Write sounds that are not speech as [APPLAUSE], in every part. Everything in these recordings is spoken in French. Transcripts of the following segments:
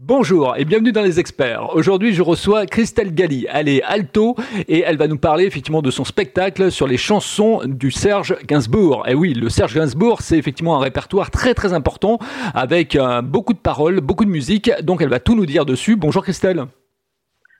Bonjour et bienvenue dans les experts. Aujourd'hui, je reçois Christelle Galli. Elle est alto et elle va nous parler effectivement de son spectacle sur les chansons du Serge Gainsbourg. Et oui, le Serge Gainsbourg, c'est effectivement un répertoire très très important avec euh, beaucoup de paroles, beaucoup de musique. Donc elle va tout nous dire dessus. Bonjour Christelle.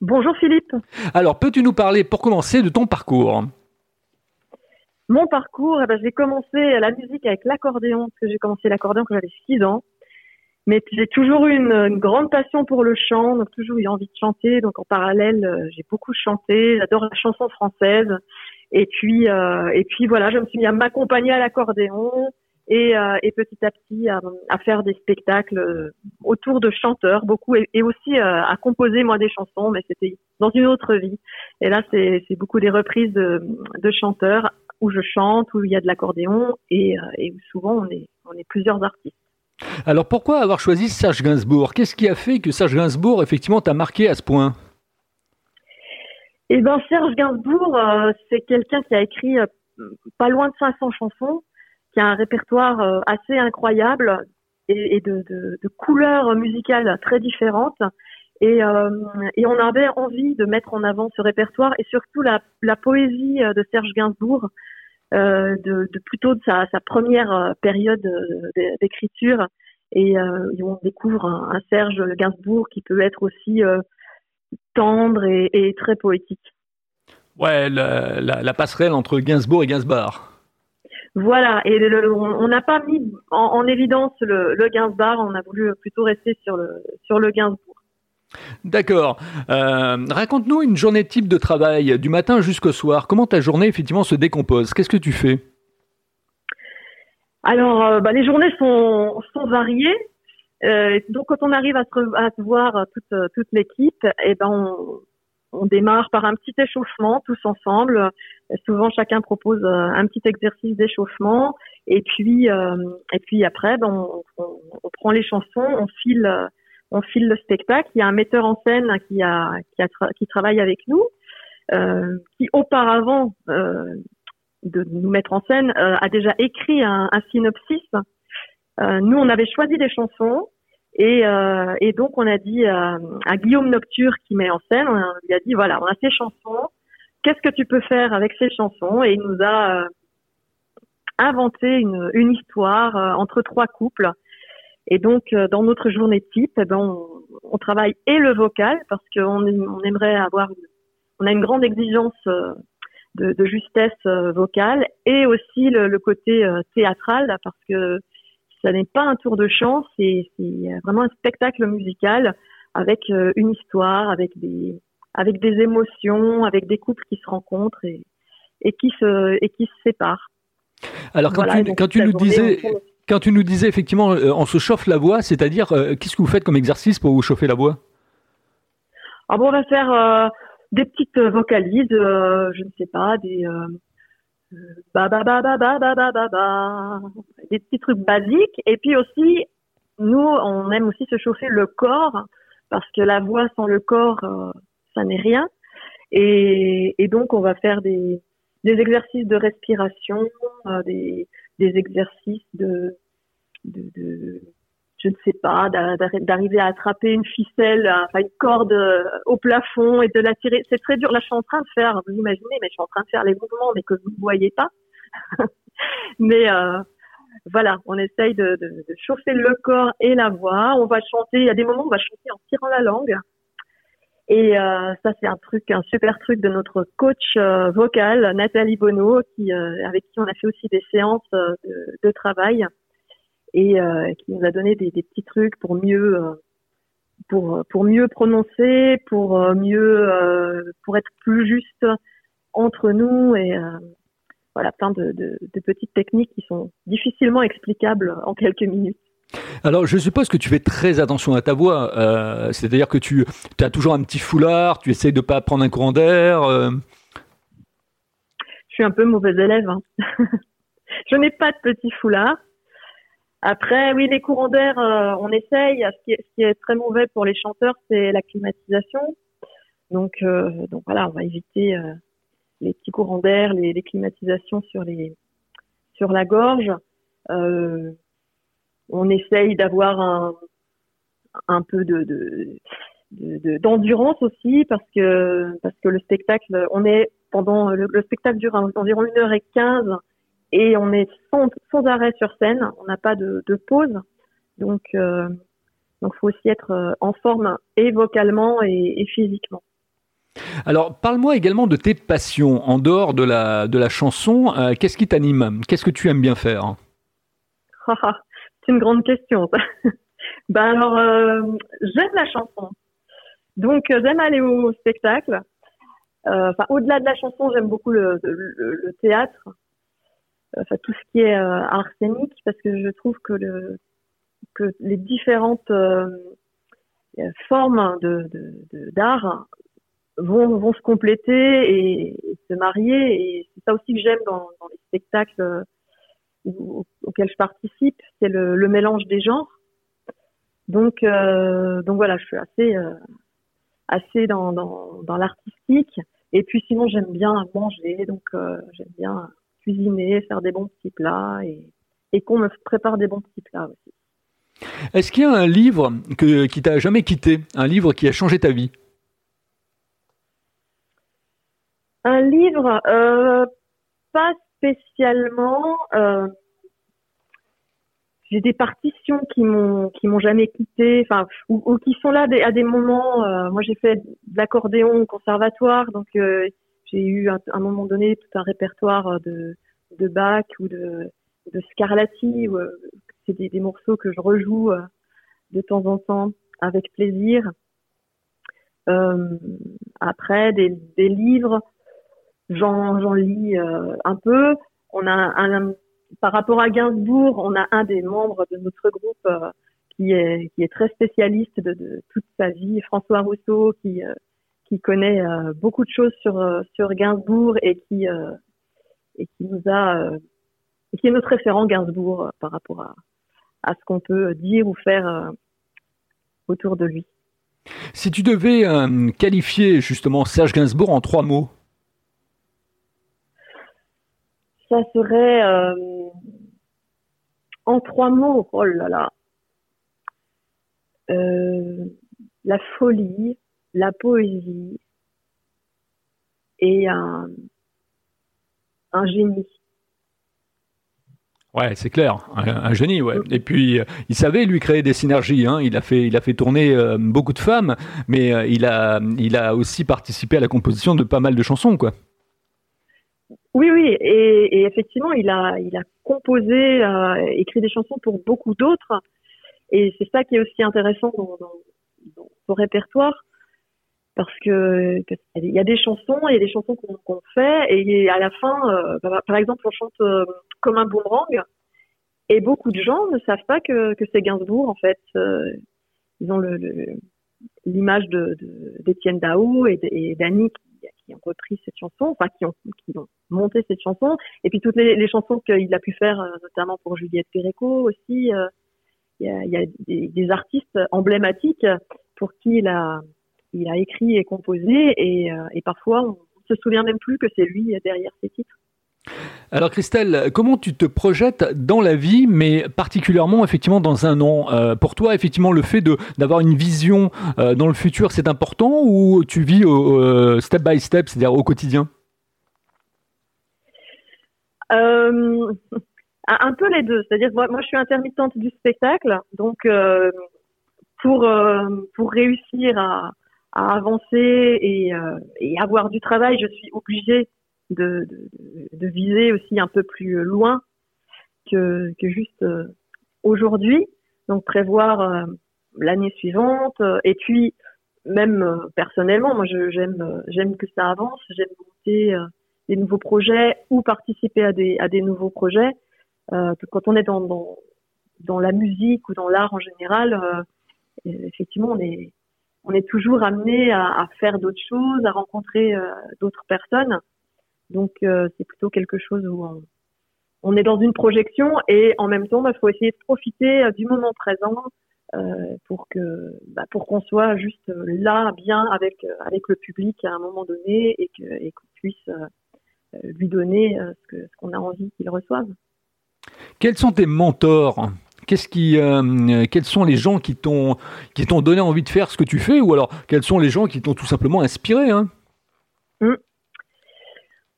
Bonjour Philippe. Alors, peux-tu nous parler pour commencer de ton parcours? Mon parcours, eh ben, j'ai commencé la musique avec l'accordéon, parce que j'ai commencé l'accordéon quand j'avais 6 ans. Mais j'ai toujours eu une, grande passion pour le chant, donc toujours eu envie de chanter. Donc en parallèle, euh, j'ai beaucoup chanté. J'adore la chanson française. Et puis, euh, et puis voilà, je me suis mis à m'accompagner à l'accordéon et, euh, et, petit à petit à, à, faire des spectacles autour de chanteurs, beaucoup, et, et aussi à composer moi des chansons, mais c'était dans une autre vie. Et là, c'est beaucoup des reprises de, de, chanteurs où je chante, où il y a de l'accordéon et, et où souvent on est, on est plusieurs artistes. Alors pourquoi avoir choisi Serge Gainsbourg? Qu'est-ce qui a fait que Serge Gainsbourg, effectivement, t'a marqué à ce point? Eh bien, Serge Gainsbourg, euh, c'est quelqu'un qui a écrit euh, pas loin de 500 chansons, qui a un répertoire euh, assez incroyable et, de, couleurs musicales très différentes. Et, on avait envie de mettre en avant ce répertoire et surtout la, la poésie de Serge Gainsbourg, euh, de, de, plutôt de sa, sa première euh, période euh, d'écriture et on découvre un, Serge Gainsbourg qui peut être aussi tendre et, et, très poétique. Ouais, la, la, la, passerelle entre Gainsbourg et Gainsbourg. Voilà, et on n'a pas mis en, en évidence le, le, Gainsbourg, on a voulu plutôt rester sur le, sur le Gainsbourg. D'accord. Euh, raconte-nous une journée type de travail, du matin jusqu'au soir. Comment ta journée effectivement se décompose? Qu'est-ce que tu fais? Alors, euh, bah, les journées sont, variées. Euh, donc, quand on arrive à se, voir toute, l'équipe, eh ben, on, démarre par un petit échauffement tous ensemble. souvent, chacun propose un petit exercice d'échauffement. Et puis, et puis après, ben, on, prend les chansons, on file on file le spectacle. Il y a un metteur en scène qui a qui, a travaille avec nous, euh, qui auparavant euh, de nous mettre en scène euh, a déjà écrit un, synopsis. Euh, nous, on avait choisi des chansons et, donc on a dit à, Guillaume Nocture qui met en scène, on lui a dit voilà, on a ces chansons. Qu'est-ce que tu peux faire avec ces chansons? Et il nous a inventé une histoire entre trois couples et donc, euh, dans notre journée type, eh ben, on, on, travaille et le vocal parce qu'on on aimerait avoir, on a une grande exigence euh, de, de justesse euh, vocale et aussi le, le côté théâtral parce que ça n'est pas un tour de chant, c'est vraiment un spectacle musical avec une histoire, avec des, avec des émotions, avec des couples qui se rencontrent et, et qui se et qui se séparent. Alors quand tu, quand tu nous disais quand tu nous disais effectivement, euh, on se chauffe la voix, c'est-à-dire, euh, qu'est-ce que vous faites comme exercice pour vous chauffer la voix? Ah bon, On va faire euh, des petites vocalises, je ne sais pas, des ba des petits trucs basiques. Et puis aussi, nous, on aime aussi se chauffer le corps parce que la voix sans le corps, ça n'est rien. Et, donc, on va faire des exercices de respiration, des des exercices de, de, de je ne sais pas, d'arriver à attraper une ficelle, enfin une corde euh, au plafond et de la tirer. C'est très dur. Là, je suis en train de faire, vous imaginez, mais je suis en train de faire les mouvements, mais que vous ne voyez pas. [LAUGHS] mais euh, voilà, on essaye de, de, de, chauffer le corps et la voix. On va chanter. Il y a des moments où on va chanter en tirant la langue. Et euh, ça, c'est un truc, un super truc de notre coach euh, vocal, Nathalie Bonneau, qui, euh, avec qui on a fait aussi des séances de, de, travail et qui nous a donné des, des petits trucs pour mieux, pour pour mieux prononcer, pour mieux, pour être plus juste entre nous et voilà, plein de, de, de petites techniques qui sont difficilement explicables en quelques minutes. Alors, je suppose que tu fais très attention à ta voix. Euh, C'est-à-dire que tu as toujours un petit foulard, tu essayes de pas prendre un courant d'air. Euh. Je suis un peu mauvaise élève. Hein. [LAUGHS] je n'ai pas de petit foulard. Après, oui, les courants d'air, euh, on essaye. Ce qui, est, très mauvais pour les chanteurs, c'est la climatisation. Donc, donc voilà, on va éviter les petits courants d'air, les, climatisations sur les sur la gorge. On essaye d'avoir un, un peu de, d'endurance aussi parce que parce que le spectacle on est pendant le, spectacle dure environ une heure et quinze et on est sans, sans arrêt sur scène. On n'a pas de, de, pause. Donc euh, donc faut aussi être en forme et vocalement et physiquement. Alors, parle-moi également de tes passions en dehors de la, de la chanson. Euh, qu'est-ce qui t'anime? Qu'est-ce que tu aimes bien faire? Ah, ah, C'est une grande question. [LAUGHS] ben alors, euh, j'aime la chanson. Donc, euh, j'aime aller au spectacle. Enfin, au-delà de la chanson, j'aime beaucoup le, théâtre. Enfin, tout ce qui est art scénique, parce que je trouve que, le, que les différentes formes d'art vont, vont se compléter et, se marier. Et c'est ça aussi que j'aime dans, les spectacles auxquels je participe, c'est le, le, mélange des genres. Donc, euh, donc voilà, je suis assez, euh, assez dans, dans, dans l'artistique. Et puis sinon, j'aime bien manger, donc euh, j'aime bien cuisiner, faire des bons petits plats et, et qu'on me prépare des bons petits plats aussi. Est-ce qu'il y a un livre que, qui t'a jamais quitté, un livre qui a changé ta vie? Un livre, pas spécialement. Euh, j'ai des partitions qui m'ont qui m'ont jamais quitté, enfin ou, qui sont là à des moments. Euh, moi, j'ai fait de l'accordéon au conservatoire, donc euh, j'ai eu à un moment donné tout un répertoire de de Bach ou de de Scarlatti. c'est des, des, morceaux que je rejoue de temps en temps avec plaisir. après, des, des livres j'en lis euh, un peu. On a un, par rapport à Gainsbourg, on a un des membres de notre groupe euh, qui est très spécialiste de, toute sa vie, François Rousseau, qui euh, connaît beaucoup de choses sur Gainsbourg et qui est notre référent Gainsbourg par rapport à à ce qu'on peut dire ou faire autour de lui. Si tu devais qualifier justement Serge Gainsbourg en trois mots, ça serait euh, en trois mots, oh là là, euh, la folie, la poésie et un, génie. Ouais, c'est clair, un, génie, ouais. Et puis, euh, il savait lui créer des synergies. Hein. Il a fait, il a fait tourner beaucoup de femmes, mais il a, il a aussi participé à la composition de pas mal de chansons, quoi. Oui, oui, et, et, effectivement, il a, il a composé, euh, écrit des chansons pour beaucoup d'autres, et c'est ça qui est aussi intéressant dans, dans, dans son répertoire, parce que, il y a des chansons, il y a des chansons qu'on fait, et à la fin, euh, par exemple, on chante euh, comme un boomerang, et beaucoup de gens ne savent pas que, que c'est Gainsbourg en fait. Euh, ils ont l'image le, d'Étienne de, Dao et d'Annie qui ont repris cette chanson, enfin qui ont, qui ont monté cette chanson, et puis toutes les, chansons qu'il a pu faire, euh, notamment pour Juliette Péréco aussi. Euh, il y a, des, artistes emblématiques pour qui il a, écrit et composé, et, euh, parfois on se souvient même plus que c'est lui derrière ces titres. Alors Christelle, comment tu te projettes dans la vie, mais particulièrement effectivement dans un an? Euh, Pour toi, effectivement, le fait d'avoir une vision euh, dans le futur, c'est important ou tu vis euh, step by step, c'est-à-dire au quotidien? Un peu les deux. C'est-à-dire moi, je suis intermittente du spectacle, donc pour réussir à, à avancer et, et avoir du travail, je suis obligée de, viser aussi un peu plus loin que, juste euh, aujourd'hui. Donc prévoir euh, l'année suivante euh, et puis même personnellement, moi j'aime j'aime que ça avance, j'aime monter des nouveaux projets ou participer à des à des nouveaux projets. quand on est dans, dans dans la musique ou dans l'art en général, effectivement on est on est toujours amené à faire d'autres choses, à rencontrer d'autres personnes. Donc euh, c'est plutôt quelque chose où on, est dans une projection et en même temps, il bah, faut essayer de profiter euh, du moment présent euh, pour que bah, pour qu'on soit juste là bien avec avec le public à un moment donné et que et qu'on puisse lui donner ce que ce qu'on a envie qu'il reçoive. Quels sont tes mentors? Qu'est-ce qui, quels sont les gens qui t'ont qui t'ont donné envie de faire ce que tu fais, ou alors quels sont les gens qui t'ont tout simplement inspiré hein? Mmh.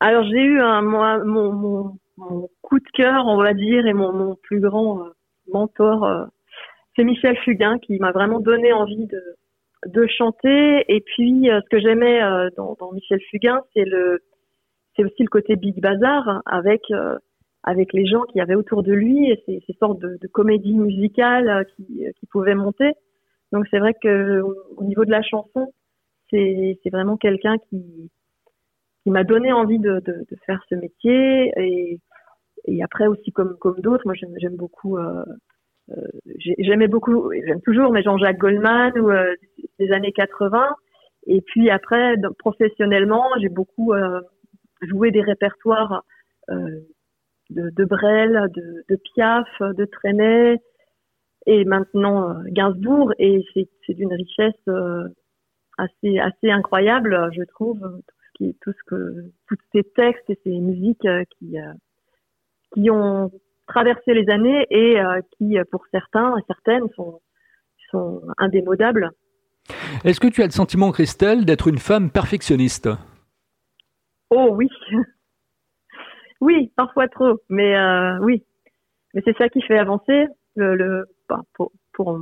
Alors j'ai eu un, mon, mon, mon, coup de cœur, on va dire, et mon, mon plus grand mentor, c'est Michel Fugain qui m'a vraiment donné envie de, de chanter. Et puis, euh, ce que j'aimais euh, dans, dans, Michel Fugain, c'est le, c'est aussi le côté Big Bazar avec euh, avec les gens qui avaient autour de lui et ces, ces sortes de, de comédies musicales qui, qui pouvaient monter. Donc c'est vrai que au niveau de la chanson, c'est vraiment quelqu'un qui qui m'a donné envie de, de, de, faire ce métier et et après aussi comme comme d'autres, moi j'aime beaucoup euh, euh, j'aimais beaucoup, j'aime toujours, mais Jean-Jacques Goldman ou euh, des années 80. Et puis après, professionnellement, j'ai beaucoup euh, joué des répertoires de, de Brel, de, Piaf, de Trenet, et maintenant Gainsbourg. Et c'est d'une richesse assez assez incroyable, je trouve, qui, tout ce que, tous ces textes et ces musiques qui qui ont traverser les années et euh, qui, pour certains et certaines, sont, sont indémodables. Est-ce que tu as le sentiment, Christelle, d'être une femme perfectionniste? Oh oui. [LAUGHS] oui, parfois trop, mais euh, oui. Mais c'est ça qui fait avancer le, le pour, pour,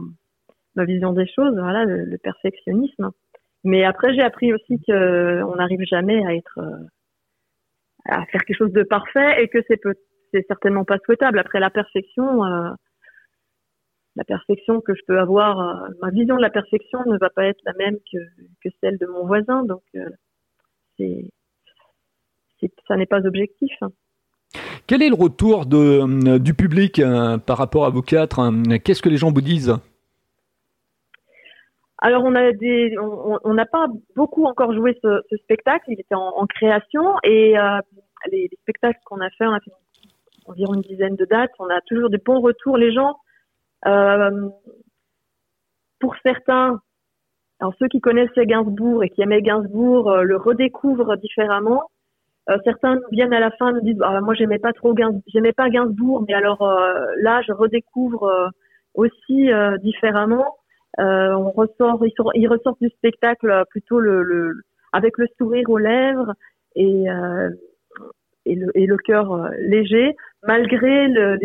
ma vision des choses, voilà, le, perfectionnisme. Mais après, j'ai appris aussi que on n'arrive jamais à être euh, à faire quelque chose de parfait et que c'est c'est certainement pas souhaitable. Après la perfection, euh, la perfection que je peux avoir, euh, ma vision de la perfection ne va pas être la même que, celle de mon voisin. Donc, euh, ça n'est pas objectif. Quel est le retour du public par rapport à vous quatre Qu'est-ce que les gens vous disent? Alors on a des, on n'a pas beaucoup encore joué ce, spectacle, il était en, création et les, les, spectacles qu'on a fait, on a fait environ une dizaine de dates. On a toujours des bons retours. Les gens, euh, pour certains, alors ceux qui connaissaient Gainsbourg et qui aimaient Gainsbourg euh, le redécouvrent différemment. Euh, certains viennent à la fin nous disent ah, moi j'aimais pas trop Gainsbourg, j'aimais pas Gainsbourg, mais alors euh, là je redécouvre euh, aussi différemment. On ressort, ils, ils, ressortent du spectacle plutôt le, le, avec le sourire aux lèvres et et le, et le cœur euh, léger, malgré le,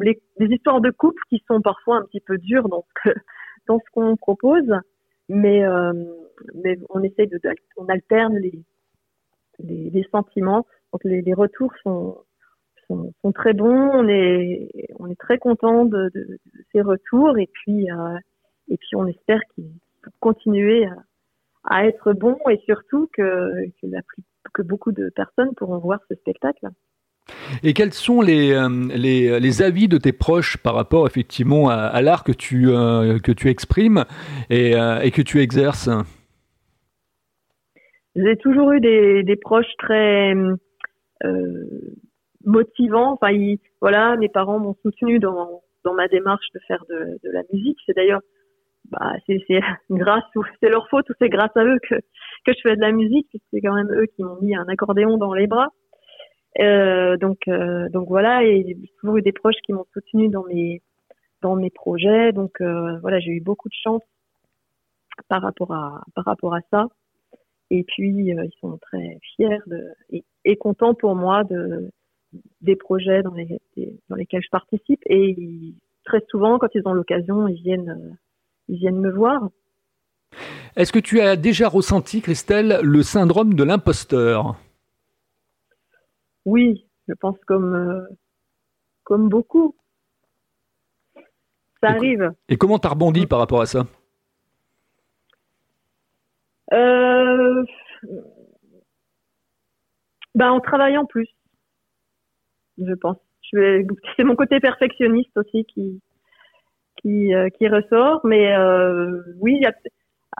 les, les, histoires de couple qui sont parfois un petit peu dures dans ce [LAUGHS] dans ce qu'on propose, mais euh, mais on essaie de, on alterne les les, les sentiments, donc les, les retours sont, sont, sont très bons, on est on est très content de, de, de, ces retours. Et puis euh, et puis on espère qu'ils vont continuer à, à être bons et surtout que, que la plus que beaucoup de personnes pourront voir ce spectacle. Et quels sont les, euh, les, les, avis de tes proches par rapport effectivement à, l'art que tu, euh, que tu exprimes et, euh, et, que tu exerces? J'ai toujours eu des, des proches très motivants. Enfin, voilà, mes parents m'ont soutenu dans, dans ma démarche de faire de, de la musique. C'est d'ailleurs bah, c'est [LAUGHS] grâce ou c'est leur faute ou c'est grâce à eux que, que je fais de la musique puisque c'est quand même eux qui m'ont mis un accordéon dans les bras. Euh, donc euh, donc voilà et j'ai toujours eu des proches qui m'ont soutenu dans mes dans mes projets. Donc euh, voilà j'ai eu beaucoup de chance par rapport à par rapport à ça. Et puis euh, ils sont très fiers de et, et, contents pour moi de des projets dans les dans lesquels je participe. Et très souvent quand ils ont l'occasion ils viennent ils viennent me voir. Est-ce que tu as déjà ressenti, Christelle, le syndrome de l'imposteur? Oui, je pense comme, euh, comme beaucoup. Ça arrive. Et comment tu as rebondi par rapport à ça? Euh, ben, En travaillant plus, je pense. C'est mon côté perfectionniste aussi qui, euh, qui ressort. Mais euh, oui,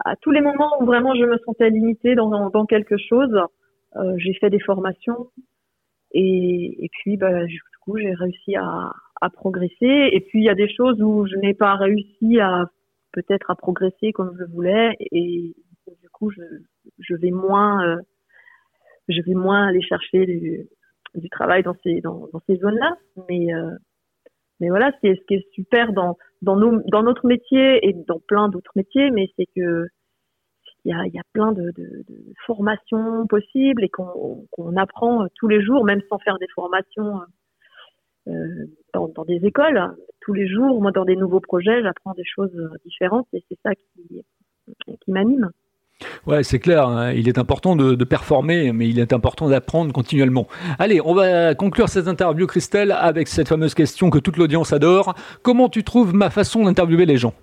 à tous les moments où vraiment je me sentais limitée dans, quelque chose, euh, j'ai fait des formations et, puis bah, du coup j'ai réussi à, progresser. Et puis il y a des choses où je n'ai pas réussi à peut-être à progresser comme je voulais et du coup je, vais moins je vais moins aller chercher du, travail dans ces dans ces zones là mais mais voilà, ce qui est, ce qui est super dans, dans, nos, dans notre métier et dans plein d'autres métiers, mais c'est que il y a, y a plein de, de, de, formations possibles et qu'on apprend tous les jours, même sans faire des formations euh, dans, dans, des écoles. Tous les jours, moi, dans des nouveaux projets, j'apprends des choses différentes et c'est ça qui, qui m'anime. Ouais, c'est clair. Hein. Il est important de, performer, mais il est important d'apprendre continuellement. Allez, on va conclure cette interview, Christelle, avec cette fameuse question que toute l'audience adore. Comment tu trouves ma façon d'interviewer les gens?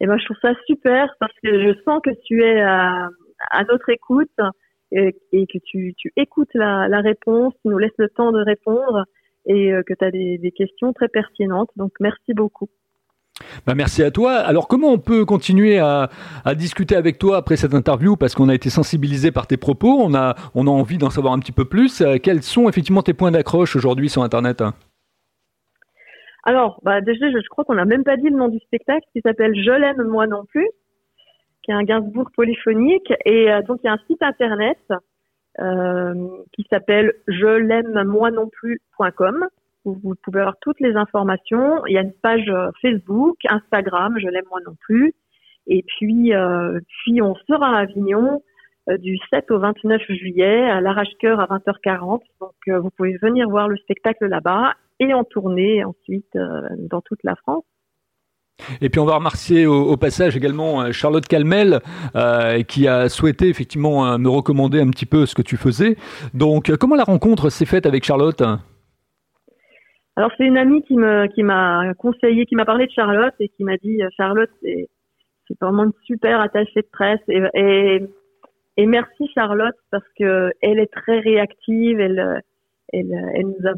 Eh ben, je trouve ça super parce que je sens que tu es à, notre écoute et, et que tu, écoutes la, réponse, tu nous laisses le temps de répondre et euh, que tu as des questions très pertinentes. Donc, merci beaucoup. Bah merci à toi. Alors comment on peut continuer à, discuter avec toi après cette interview? Parce qu'on a été sensibilisé par tes propos, on a, envie d'en savoir un petit peu plus. Euh, quels sont effectivement tes points d'accroche aujourd'hui sur Internet? Alors, bah déjà, je, je crois qu'on n'a même pas dit le nom du spectacle qui s'appelle Je l'aime moi non plus, qui est un Gainsbourg polyphonique. Et euh, donc, il y a un site Internet euh, qui s'appelle je l'aime moi non plus.com vous pouvez avoir toutes les informations. Il y a une page euh, Facebook, Instagram, je l'aime moi non plus. Et puis, euh, puis on sera à Avignon euh, du 7 au 29 juillet à l'Arrache-Cœur à 20h40. Donc, vous pouvez venir voir le spectacle là-bas et en tourner ensuite dans toute la France. Et puis on va remercier au, passage également Charlotte Calmel qui a souhaité effectivement me recommander un petit peu ce que tu faisais. Donc comment la rencontre s'est faite avec Charlotte? Alors c'est une amie qui m'a conseillé, qui m'a parlé de Charlotte et qui m'a dit euh, Charlotte c'est vraiment une super attachée de presse et, merci Charlotte parce que elle est très réactive, elle elle elle nous a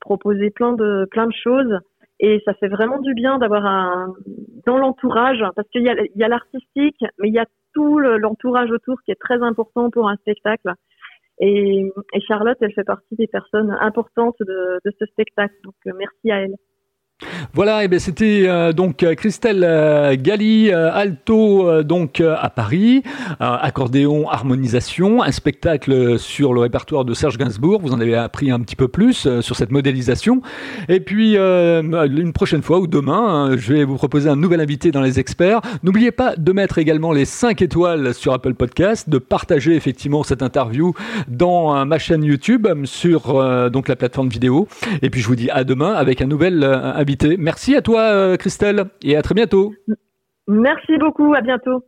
proposé plein de plein de choses et ça fait vraiment du bien d'avoir un dans l'entourage parce qu'il y a l'artistique mais il y a tout l'entourage autour qui est très important pour un spectacle et, et, Charlotte, elle fait partie des personnes importantes de, de ce spectacle. Donc, euh, merci à elle. Voilà, et bien c'était euh, donc Christelle euh, Galli, euh, alto euh, donc euh, à Paris, accordéon, harmonisation, un spectacle sur le répertoire de Serge Gainsbourg. Vous en avez appris un petit peu plus sur cette modélisation. Et puis une prochaine fois ou demain, hein, je vais vous proposer un nouvel invité dans les experts. N'oubliez pas de mettre également les 5 étoiles sur Apple Podcast, de partager effectivement cette interview dans ma chaîne YouTube sur la plateforme vidéo. Et puis je vous dis à demain avec un nouvel invité. Merci à toi, euh, Christelle, et à très bientôt. Merci beaucoup, à bientôt.